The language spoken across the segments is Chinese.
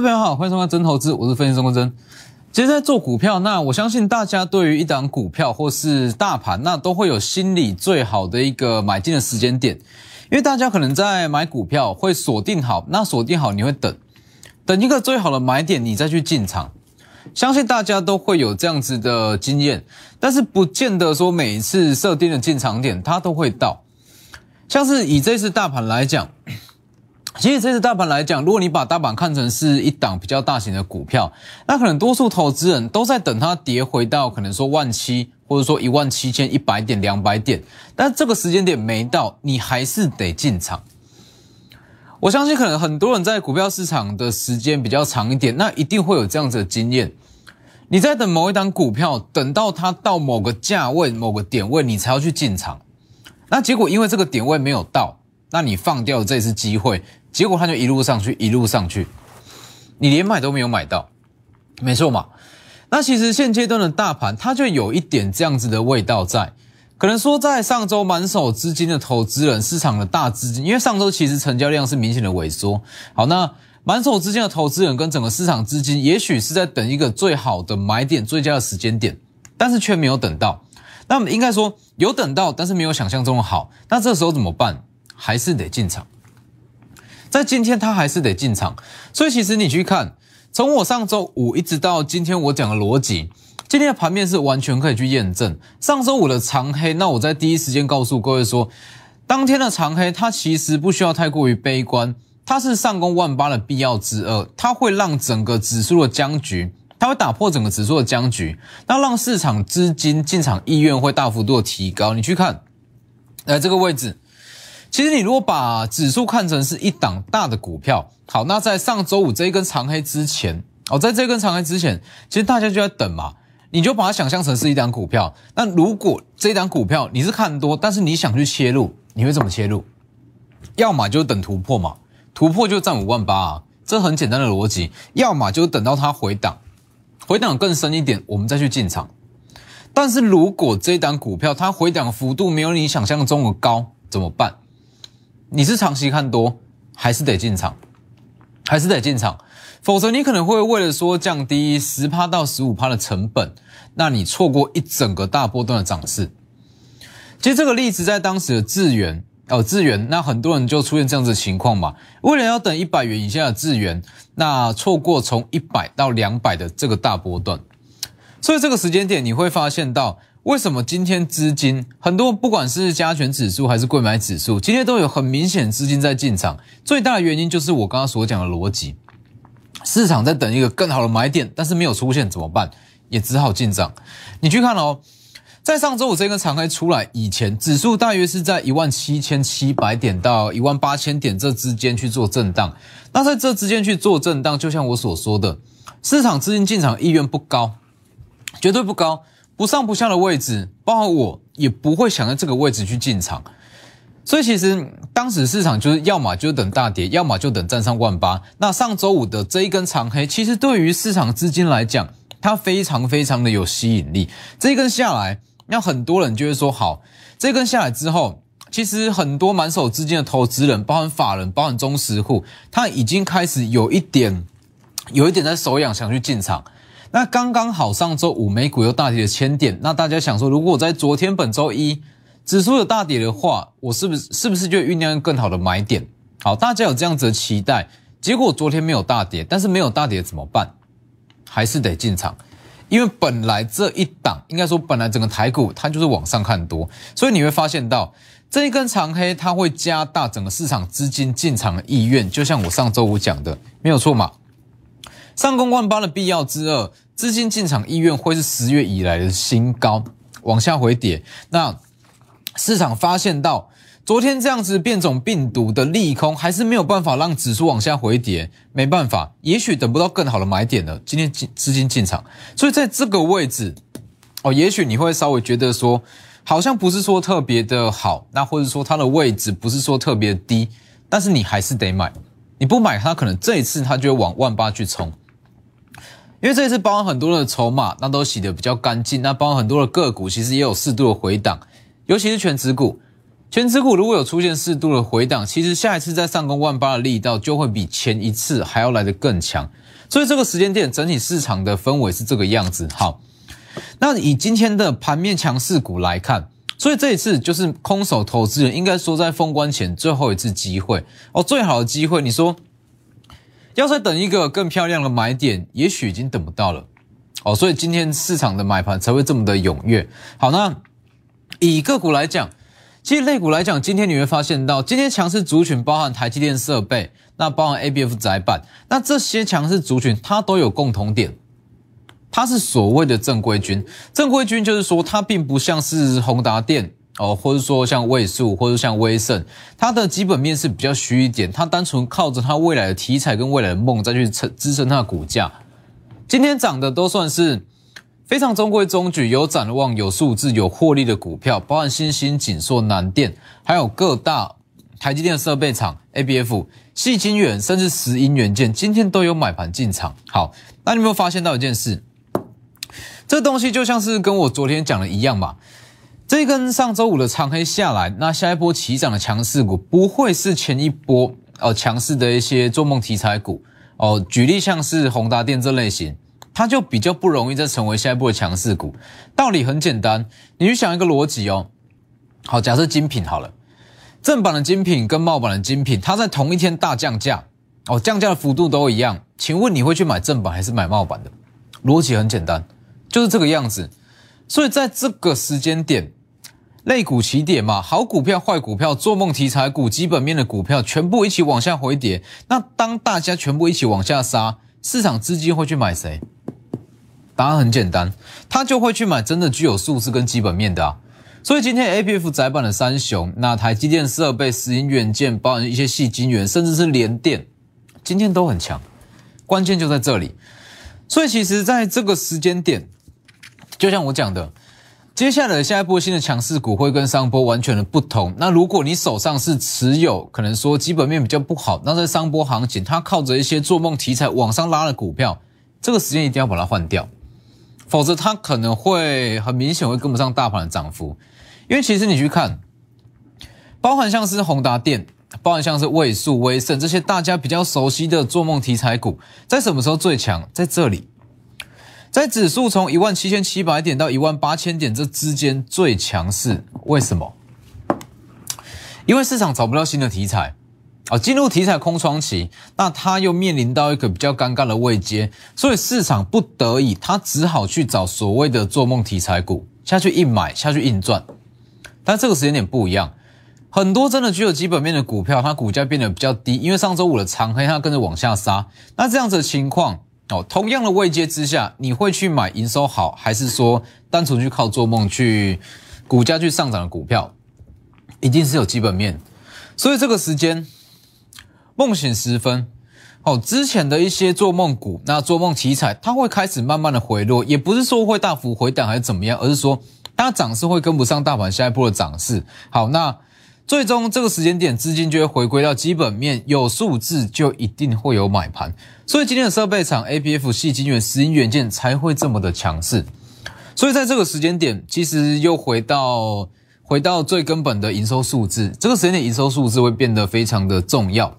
朋友好，欢迎收看真投资，我是分析师钟真。其实，在做股票，那我相信大家对于一档股票或是大盘，那都会有心理最好的一个买进的时间点，因为大家可能在买股票会锁定好，那锁定好你会等，等一个最好的买点，你再去进场。相信大家都会有这样子的经验，但是不见得说每一次设定的进场点它都会到。像是以这次大盘来讲。其实这次大盘来讲，如果你把大盘看成是一档比较大型的股票，那可能多数投资人都在等它跌回到可能说万七，或者说一万七千一百点、两百点，但这个时间点没到，你还是得进场。我相信可能很多人在股票市场的时间比较长一点，那一定会有这样子的经验。你在等某一档股票，等到它到某个价位、某个点位，你才要去进场。那结果因为这个点位没有到，那你放掉这次机会。结果它就一路上去，一路上去，你连买都没有买到，没错嘛？那其实现阶段的大盘，它就有一点这样子的味道在。可能说，在上周满手资金的投资人，市场的大资金，因为上周其实成交量是明显的萎缩。好，那满手资金的投资人跟整个市场资金，也许是在等一个最好的买点、最佳的时间点，但是却没有等到。那么应该说有等到，但是没有想象中的好。那这时候怎么办？还是得进场。在今天，它还是得进场，所以其实你去看，从我上周五一直到今天我讲的逻辑，今天的盘面是完全可以去验证上周五的长黑。那我在第一时间告诉各位说，当天的长黑它其实不需要太过于悲观，它是上攻万八的必要之二，它会让整个指数的僵局，它会打破整个指数的僵局，那让市场资金进场意愿会大幅度的提高。你去看，来这个位置。其实你如果把指数看成是一档大的股票，好，那在上周五这一根长黑之前，哦，在这根长黑之前，其实大家就在等嘛，你就把它想象成是一档股票。那如果这一档股票你是看多，但是你想去切入，你会怎么切入？要么就等突破嘛，突破就占五万八啊，这很简单的逻辑。要么就等到它回档，回档更深一点，我们再去进场。但是如果这一档股票它回档幅度没有你想象中的高，怎么办？你是长期看多，还是得进场？还是得进场？否则你可能会为了说降低十趴到十五趴的成本，那你错过一整个大波段的涨势。其实这个例子在当时的智元哦，智元，那很多人就出现这样子的情况嘛。为了要等一百元以下的智元，那错过从一百到两百的这个大波段，所以这个时间点你会发现到。为什么今天资金很多，不管是加权指数还是贵买指数，今天都有很明显资金在进场？最大的原因就是我刚刚所讲的逻辑，市场在等一个更好的买点，但是没有出现怎么办？也只好进场。你去看哦，在上周五这根长黑出来以前，指数大约是在一万七千七百点到一万八千点这之间去做震荡。那在这之间去做震荡，就像我所说的，市场资金进场意愿不高，绝对不高。不上不下的位置，包括我也不会想在这个位置去进场，所以其实当时市场就是要么就等大跌，要么就等站上万八。那上周五的这一根长黑，其实对于市场资金来讲，它非常非常的有吸引力。这一根下来，那很多人就会说好，这一根下来之后，其实很多满手资金的投资人，包含法人，包含中实户，他已经开始有一点，有一点在手痒，想去进场。那刚刚好，上周五美股又大跌了千点。那大家想说，如果在昨天本周一指数有大跌的话，我是不是是不是就酝酿更好的买点？好，大家有这样子的期待。结果昨天没有大跌，但是没有大跌怎么办？还是得进场，因为本来这一档应该说本来整个台股它就是往上看多，所以你会发现到这一根长黑，它会加大整个市场资金进场的意愿。就像我上周五讲的，没有错嘛。上攻万八的必要之二，资金进场意愿会是十月以来的新高，往下回跌。那市场发现到昨天这样子变种病毒的利空，还是没有办法让指数往下回跌，没办法，也许等不到更好的买点了。今天进资金进场，所以在这个位置，哦，也许你会稍微觉得说，好像不是说特别的好，那或者说它的位置不是说特别低，但是你还是得买，你不买它，可能这一次它就会往万八去冲。因为这一次包含很多的筹码，那都洗得比较干净。那包含很多的个股，其实也有适度的回档，尤其是全指股。全指股如果有出现适度的回档，其实下一次再上攻万八的力道就会比前一次还要来得更强。所以这个时间点整体市场的氛围是这个样子。好，那以今天的盘面强势股来看，所以这一次就是空手投资人应该说在封关前最后一次机会哦，最好的机会，你说要再等一个更漂亮的买点，也许已经等不到了哦。所以今天市场的买盘才会这么的踊跃。好，那以个股来讲。其实类股来讲，今天你会发现到，今天强势族群包含台积电设备，那包含 A B F 窄板，那这些强势族群它都有共同点，它是所谓的正规军。正规军就是说，它并不像是宏达电哦，或者说像位数，或者像威盛，它的基本面是比较虚一点，它单纯靠着它未来的题材跟未来的梦再去撑支撑它的股价。今天涨的都算是。非常中规中矩、有展望、有数字、有获利的股票，包含新兴、锦硕、南电，还有各大台积电设备厂、A B F、细晶圆，甚至石英元件，今天都有买盘进场。好，那你有没有发现到一件事？这东西就像是跟我昨天讲的一样嘛。这根上周五的长黑下来，那下一波起涨的强势股，不会是前一波呃强势的一些做梦题材股哦。举例像是宏达电这类型。它就比较不容易再成为下一波的强势股。道理很简单，你去想一个逻辑哦。好，假设精品好了，正版的精品跟冒版的精品，它在同一天大降价哦，降价的幅度都一样。请问你会去买正版还是买冒版的？逻辑很简单，就是这个样子。所以在这个时间点，类股起点嘛，好股票、坏股票、做梦题材股、基本面的股票，全部一起往下回跌。那当大家全部一起往下杀，市场资金会去买谁？答案很简单，他就会去买真的具有数字跟基本面的啊。所以今天 A P F 窄板的三雄，那台积电设备、石英元件，包含一些细晶圆，甚至是联电，今天都很强。关键就在这里。所以其实在这个时间点，就像我讲的，接下来下一波新的强势股会跟上波完全的不同。那如果你手上是持有可能说基本面比较不好，那在上波行情，它靠着一些做梦题材往上拉的股票，这个时间一定要把它换掉。否则，它可能会很明显会跟不上大盘的涨幅，因为其实你去看，包含像是宏达电，包含像是位数、威盛这些大家比较熟悉的做梦题材股，在什么时候最强？在这里，在指数从一万七千七百点到一万八千点这之间最强势。为什么？因为市场找不到新的题材。啊，进入题材空窗期，那它又面临到一个比较尴尬的位阶，所以市场不得已，它只好去找所谓的做梦题材股下去硬买，下去硬赚。但这个时间点不一样，很多真的具有基本面的股票，它股价变得比较低，因为上周五的长黑它跟着往下杀。那这样子的情况，哦，同样的位阶之下，你会去买营收好，还是说单纯去靠做梦去股价去上涨的股票，一定是有基本面。所以这个时间。梦醒时分，哦，之前的一些做梦股，那做梦题材，它会开始慢慢的回落，也不是说会大幅回档还是怎么样，而是说它涨势会跟不上大盘下一波的涨势。好，那最终这个时间点，资金就会回归到基本面，有数字就一定会有买盘，所以今天的设备厂 A P F 系金元、石英元件才会这么的强势。所以在这个时间点，其实又回到回到最根本的营收数字，这个时间点营收数字会变得非常的重要。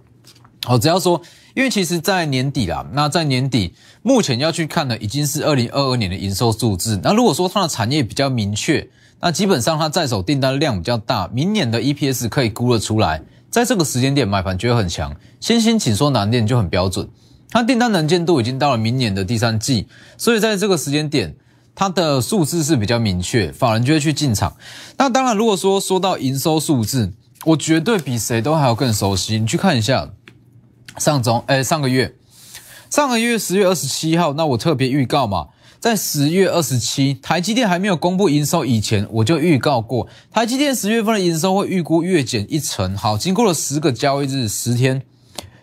好，只要说，因为其实，在年底啦，那在年底，目前要去看的已经是二零二二年的营收数字。那如果说它的产业比较明确，那基本上它在手订单量比较大，明年的 EPS 可以估得出来。在这个时间点买盘就会很强。先先请说难点就很标准，它订单能见度已经到了明年的第三季，所以在这个时间点，它的数字是比较明确，法人就会去进场。那当然，如果说说到营收数字，我绝对比谁都还要更熟悉。你去看一下。上周，哎，上个月，上个月十月二十七号，那我特别预告嘛，在十月二十七，台积电还没有公布营收以前，我就预告过，台积电十月份的营收会预估月减一成。好，经过了十个交易日，十天，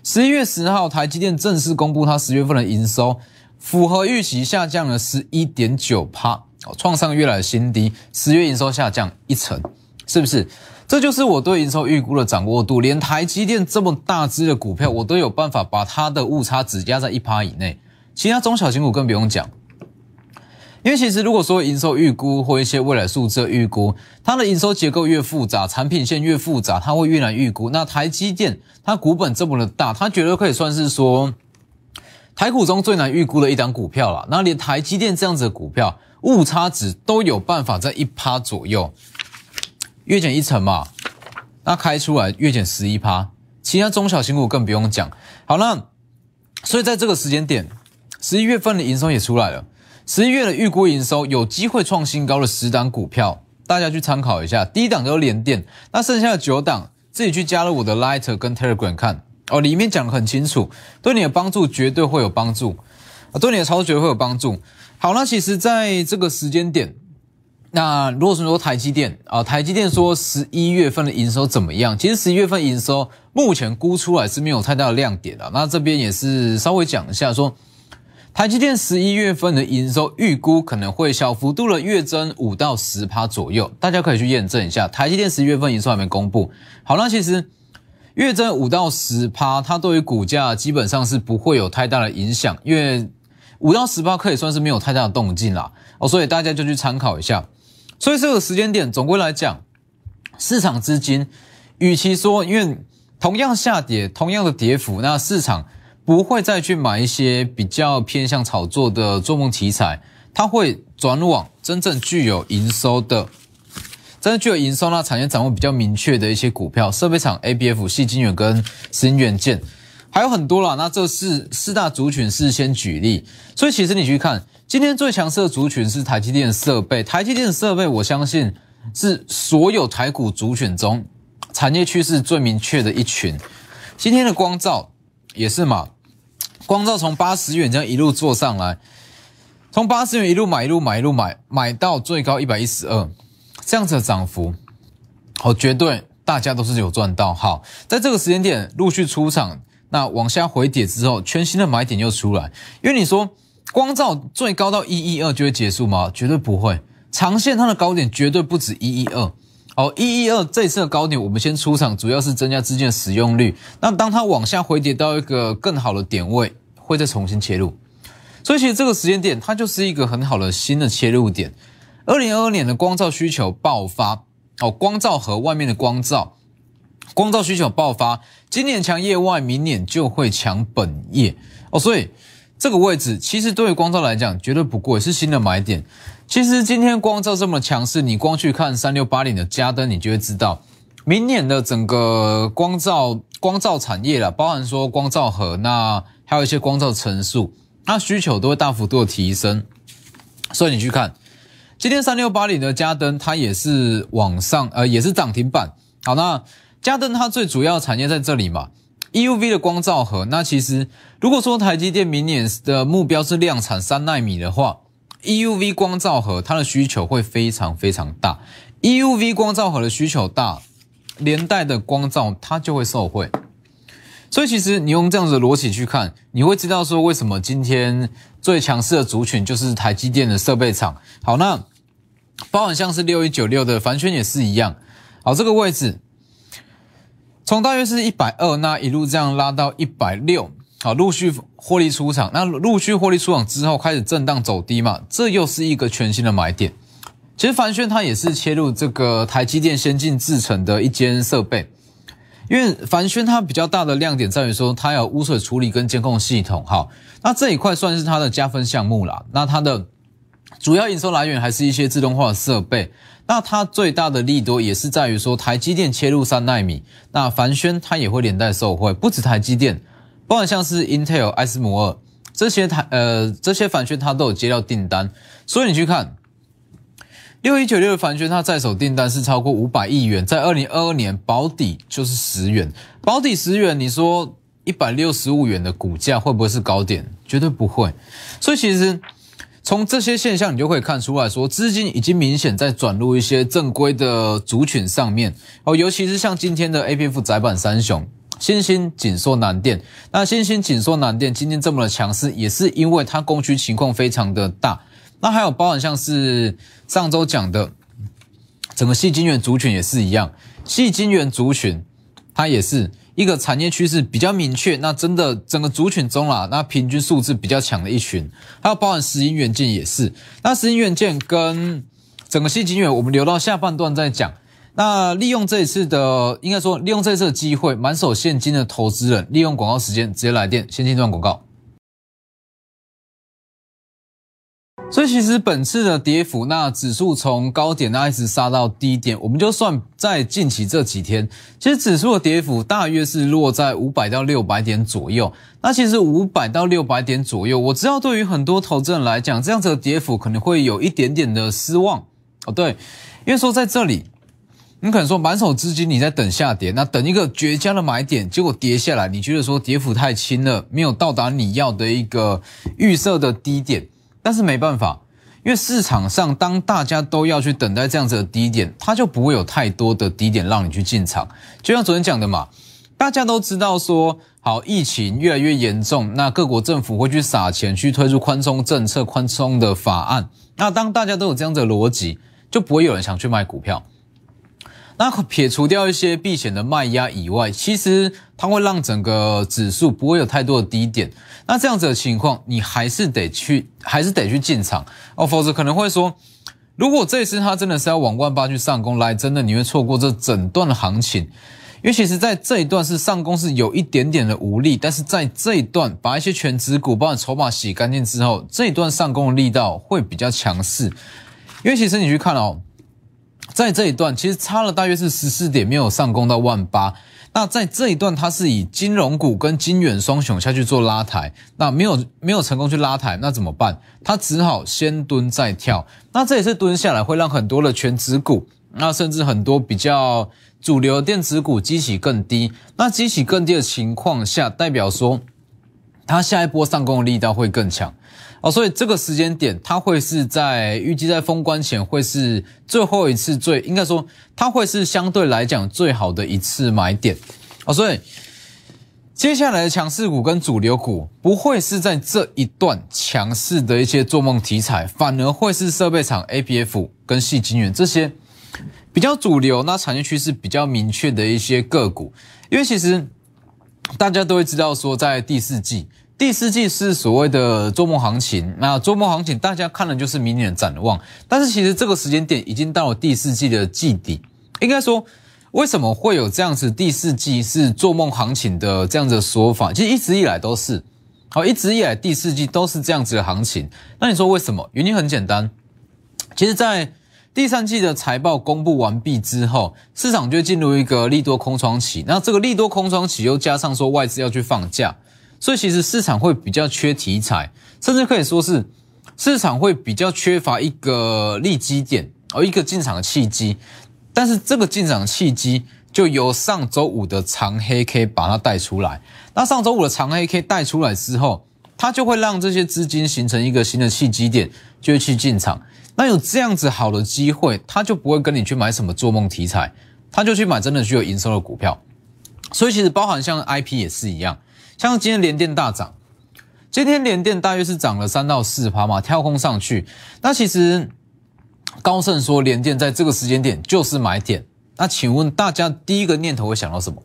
十一月十号，台积电正式公布它十月份的营收，符合预期下降了十一点九帕，创上月来的新低，十月营收下降一成，是不是？这就是我对营收预估的掌握度，连台积电这么大只的股票，我都有办法把它的误差只压在一趴以内。其他中小型股更不用讲。因为其实如果说营收预估或一些未来数字预估，它的营收结构越复杂，产品线越复杂，它会越难预估。那台积电它股本这么的大，它绝对可以算是说台股中最难预估的一档股票了。那连台积电这样子的股票，误差值都有办法在一趴左右，月减一成嘛，那开出来月减十一趴，其他中小型股更不用讲。好，那所以在这个时间点。十一月份的营收也出来了，十一月的预估营收有机会创新高的十档股票，大家去参考一下。第一档就是联电，那剩下的九档自己去加入我的 Lighter 跟 Telegram 看哦，里面讲的很清楚，对你的帮助绝对会有帮助啊，对你的操作绝对会有帮助。好，那其实在这个时间点，那如果是说台积电啊，台积电说十一月份的营收怎么样？其实十一月份营收目前估出来是没有太大的亮点的。那这边也是稍微讲一下说。台积电十一月份的营收预估可能会小幅度的月增五到十趴左右，大家可以去验证一下。台积电十一月份营收还没公布，好，那其实月增五到十趴，它对于股价基本上是不会有太大的影响，因为五到十趴可以算是没有太大的动静啦。哦，所以大家就去参考一下。所以这个时间点，总归来讲，市场资金与其说因为同样下跌，同样的跌幅，那市场。不会再去买一些比较偏向炒作的做梦题材，它会转往真正具有营收的，真正具有营收那产业掌握比较明确的一些股票，设备厂 A B F、细晶圆跟新元件，还有很多啦。那这是四大族群事先举例，所以其实你去看今天最强势的族群是台积电设备，台积电设备我相信是所有台股族群中产业趋势最明确的一群。今天的光照也是嘛。光照从八十元这样一路做上来，从八十元一路买一路买一路买，买到最高一百一十二，这样子的涨幅，好，绝对大家都是有赚到。好，在这个时间点陆续出场，那往下回跌之后，全新的买点又出来。因为你说光照最高到一一二就会结束吗？绝对不会，长线它的高点绝对不止一一二。好，一一二这次的高点，我们先出场，主要是增加资金的使用率。那当它往下回跌到一个更好的点位，会再重新切入。所以其实这个时间点，它就是一个很好的新的切入点。二零二二年的光照需求爆发，哦，光照和外面的光照，光照需求爆发，今年强业外，明年就会强本业。哦，所以这个位置其实对于光照来讲，绝对不贵，是新的买点。其实今天光照这么强势，你光去看三六八零的加灯，你就会知道，明年的整个光照光照产业了，包含说光照盒，那还有一些光照层数，那需求都会大幅度的提升。所以你去看今天三六八零的加灯，它也是往上，呃，也是涨停板。好，那加灯它最主要产业在这里嘛，EUV 的光照盒。那其实如果说台积电明年的目标是量产三纳米的话，EUV 光照盒它的需求会非常非常大，EUV 光照盒的需求大，连带的光照它就会受惠。所以其实你用这样子的逻辑去看，你会知道说为什么今天最强势的族群就是台积电的设备厂。好，那包含像是六一九六的凡轩也是一样。好，这个位置从大约是一百二，那一路这样拉到一百六。好，陆续获利出场，那陆续获利出场之后开始震荡走低嘛，这又是一个全新的买点。其实凡轩它也是切入这个台积电先进制程的一间设备，因为凡轩它比较大的亮点在于说它有污水处理跟监控系统，哈，那这一块算是它的加分项目啦。那它的主要营收来源还是一些自动化的设备，那它最大的利多也是在于说台积电切入三纳米，那凡轩它也会连带受惠，不止台积电。包含像是 Intel、艾斯摩尔这些台呃这些反宣它都有接到订单，所以你去看六一九六的反宣，它在手订单是超过五百亿元，在二零二二年保底就是十元，保底十元，你说一百六十五元的股价会不会是高点？绝对不会。所以其实从这些现象，你就可以看出来说，资金已经明显在转入一些正规的族群上面哦，尤其是像今天的 A P F 窄板三雄。新兴紧缩南电，那新兴紧缩南电今天这么的强势，也是因为它供需情况非常的大。那还有包含像是上周讲的整个细晶圆族群也是一样，细晶圆族群它也是一个产业趋势比较明确，那真的整个族群中啦，那平均素质比较强的一群，还有包含石英元件也是。那石英元件跟整个细晶圆，我们留到下半段再讲。那利用这一次的，应该说利用这次的机会，满手现金的投资人，利用广告时间直接来电，先进段广告。所以其实本次的跌幅，那指数从高点那一直杀到低点，我们就算在近期这几天，其实指数的跌幅大约是落在五百到六百点左右。那其实五百到六百点左右，我知道对于很多投资人来讲，这样子的跌幅可能会有一点点的失望哦。对，因为说在这里，你可能说满手资金你在等下跌，那等一个绝佳的买点，结果跌下来，你觉得说跌幅太轻了，没有到达你要的一个预设的低点。但是没办法，因为市场上当大家都要去等待这样子的低点，它就不会有太多的低点让你去进场。就像昨天讲的嘛，大家都知道说，好，疫情越来越严重，那各国政府会去撒钱去推出宽松政策、宽松的法案。那当大家都有这样的逻辑，就不会有人想去卖股票。那撇除掉一些避险的卖压以外，其实它会让整个指数不会有太多的低点。那这样子的情况，你还是得去，还是得去进场哦，否则可能会说，如果这一次它真的是要往万八去上攻来，真的你会错过这整段的行情。因为其实在这一段是上攻是有一点点的无力，但是在这一段把一些全指股、包括筹码洗干净之后，这一段上攻的力道会比较强势。因为其实你去看哦。在这一段，其实差了大约是十四点，没有上攻到万八。那在这一段，它是以金融股跟金元双雄下去做拉抬，那没有没有成功去拉抬，那怎么办？它只好先蹲再跳。那这也是蹲下来，会让很多的全指股，那甚至很多比较主流电子股激起更低。那激起更低的情况下，代表说它下一波上攻的力道会更强。哦，所以这个时间点，它会是在预计在封关前，会是最后一次最应该说，它会是相对来讲最好的一次买点。哦，所以接下来的强势股跟主流股不会是在这一段强势的一些做梦题材，反而会是设备厂 A P F 跟细晶圆这些比较主流、那产业趋势比较明确的一些个股。因为其实大家都会知道说，在第四季。第四季是所谓的做梦行情，那做梦行情大家看的就是明年的展望，但是其实这个时间点已经到了第四季的季底。应该说，为什么会有这样子第四季是做梦行情的这样子的说法？其实一直以来都是，好，一直以来第四季都是这样子的行情。那你说为什么？原因很简单，其实，在第三季的财报公布完毕之后，市场就进入一个利多空窗期。那这个利多空窗期又加上说外资要去放假。所以其实市场会比较缺题材，甚至可以说是市场会比较缺乏一个利基点，而一个进场的契机。但是这个进场契机就由上周五的长黑 K 把它带出来。那上周五的长黑 K 带出来之后，它就会让这些资金形成一个新的契机点，就会去进场。那有这样子好的机会，他就不会跟你去买什么做梦题材，他就去买真的具有营收的股票。所以其实包含像 IP 也是一样。像今天联电大涨，今天联电大约是涨了三到四趴嘛，跳空上去。那其实高盛说联电在这个时间点就是买点。那请问大家第一个念头会想到什么？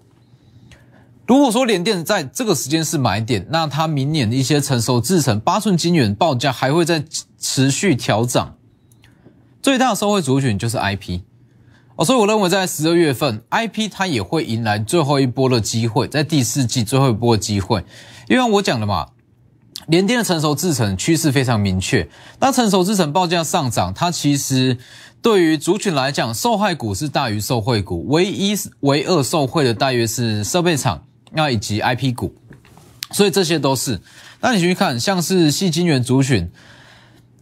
如果说联电在这个时间是买点，那它明年的一些成熟制程八寸晶圆报价还会再持续调涨。最大的受惠族群就是 IP。哦，所以我认为在十二月份，I P 它也会迎来最后一波的机会，在第四季最后一波的机会，因为我讲的嘛，联电的成熟制程趋势非常明确，那成熟制程报价上涨，它其实对于族群来讲，受害股是大于受惠股，唯一唯二受惠的大约是设备厂，那以及 I P 股，所以这些都是。那你去看，像是细晶圆族群，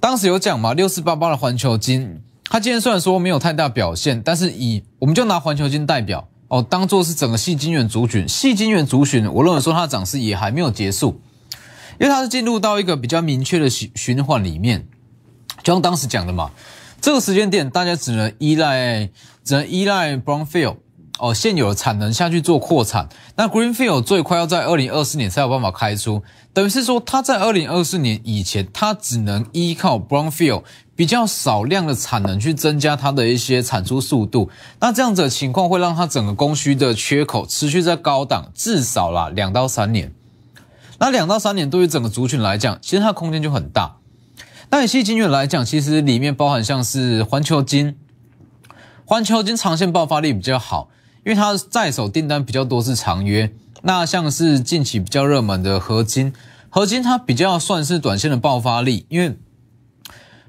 当时有讲嘛，六四八八的环球金。它今天虽然说没有太大表现，但是以我们就拿环球金代表哦，当做是整个细晶圆族群，细晶圆族群，我认为说它的涨势也还没有结束，因为它是进入到一个比较明确的循循环里面，就像当时讲的嘛，这个时间点大家只能依赖，只能依赖 Brownfield 哦现有的产能下去做扩产。那 Greenfield 最快要在二零二四年才有办法开出，等于是说它在二零二四年以前，它只能依靠 Brownfield 比较少量的产能去增加它的一些产出速度。那这样子的情况会让它整个供需的缺口持续在高档，至少啦两到三年。那两到三年对于整个族群来讲，其实它空间就很大。那以细晶圆来讲，其实里面包含像是环球金。环球金长线爆发力比较好，因为它在手订单比较多是长约。那像是近期比较热门的合金，合金它比较算是短线的爆发力，因为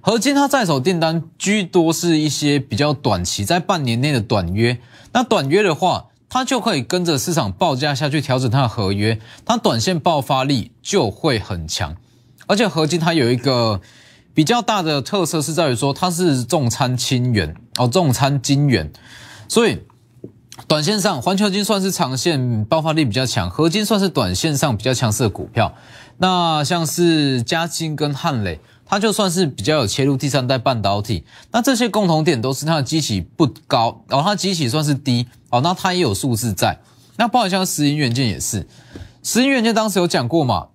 合金它在手订单居多是一些比较短期，在半年内的短约。那短约的话，它就可以跟着市场报价下去调整它的合约，它短线爆发力就会很强。而且合金它有一个。比较大的特色是在于说它是重餐轻元哦，重餐金元，所以短线上环球金算是长线爆发力比较强，合金算是短线上比较强势的股票。那像是嘉金跟汉磊，它就算是比较有切入第三代半导体。那这些共同点都是它的基期不高，然后它基期算是低哦，那它也有数字在。那包括像石英元件也是，石英元件当时有讲过嘛？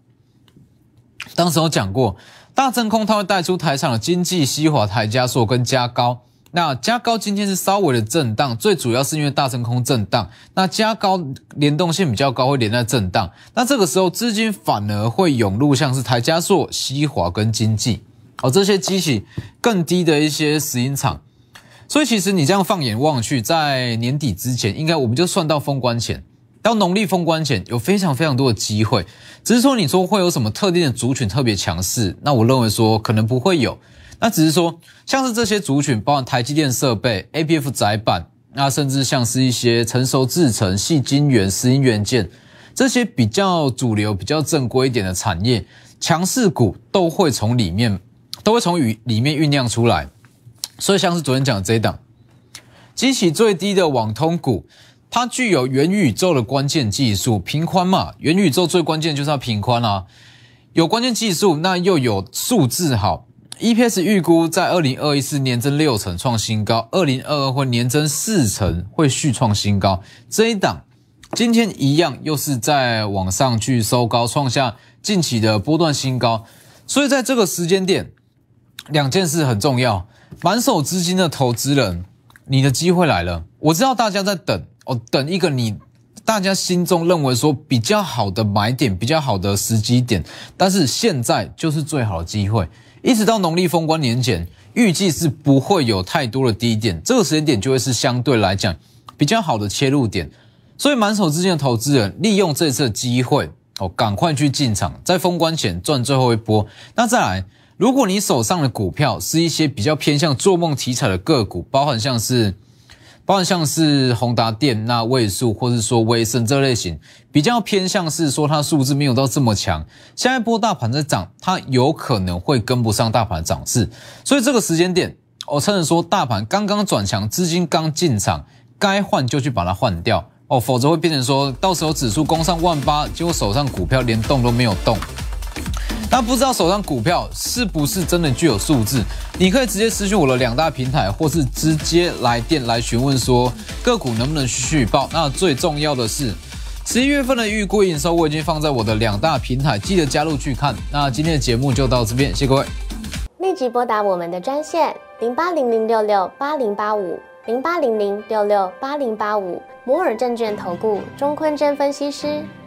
当时有讲过。大真空它会带出台场的经济、西华、台加速跟加高。那加高今天是稍微的震荡，最主要是因为大真空震荡。那加高联动性比较高，会连在震荡。那这个时候资金反而会涌入像是台加速、西华跟经济哦这些机器更低的一些石英厂。所以其实你这样放眼望去，在年底之前，应该我们就算到封关前。到农历封关前，有非常非常多的机会，只是说你说会有什么特定的族群特别强势，那我认为说可能不会有，那只是说像是这些族群，包含台积电设备、A B F 窄板，那甚至像是一些成熟制程、细晶圆、石英元件这些比较主流、比较正规一点的产业，强势股都会从里面都会从里里面酝酿出来，所以像是昨天讲的这一档，激起最低的网通股。它具有元宇宙的关键技术，平宽嘛，元宇宙最关键就是要平宽啊。有关键技术，那又有数字好，EPS 预估在二零二一四年增六成创新高，二零二二会年增四成会续创新高。这一档今天一样又是在往上去收高，创下近期的波段新高。所以在这个时间点，两件事很重要，满手资金的投资人，你的机会来了。我知道大家在等。哦，等一个你大家心中认为说比较好的买点，比较好的时机点，但是现在就是最好的机会，一直到农历封关年前，预计是不会有太多的低点，这个时间点就会是相对来讲比较好的切入点，所以满手资金的投资人利用这次机会哦，赶快去进场，在封关前赚最后一波。那再来，如果你手上的股票是一些比较偏向做梦题材的个股，包含像是。包含像是宏达电、那位数，或是说威盛这类型，比较偏向是说它数字没有到这么强。下一波大盘在涨，它有可能会跟不上大盘涨势，所以这个时间点，我趁着说大盘刚刚转强，资金刚进场，该换就去把它换掉哦，否则会变成说到时候指数攻上万八，结果手上股票连动都没有动。那不知道手上股票是不是真的具有数字？你可以直接私讯我的两大平台，或是直接来电来询问说个股能不能续报。那最重要的是，十一月份的预估营收我已经放在我的两大平台，记得加入去看。那今天的节目就到这边，谢谢各位。立即拨打我们的专线零八零零六六八零八五零八零零六六八零八五摩尔证券投顾钟坤真分析师。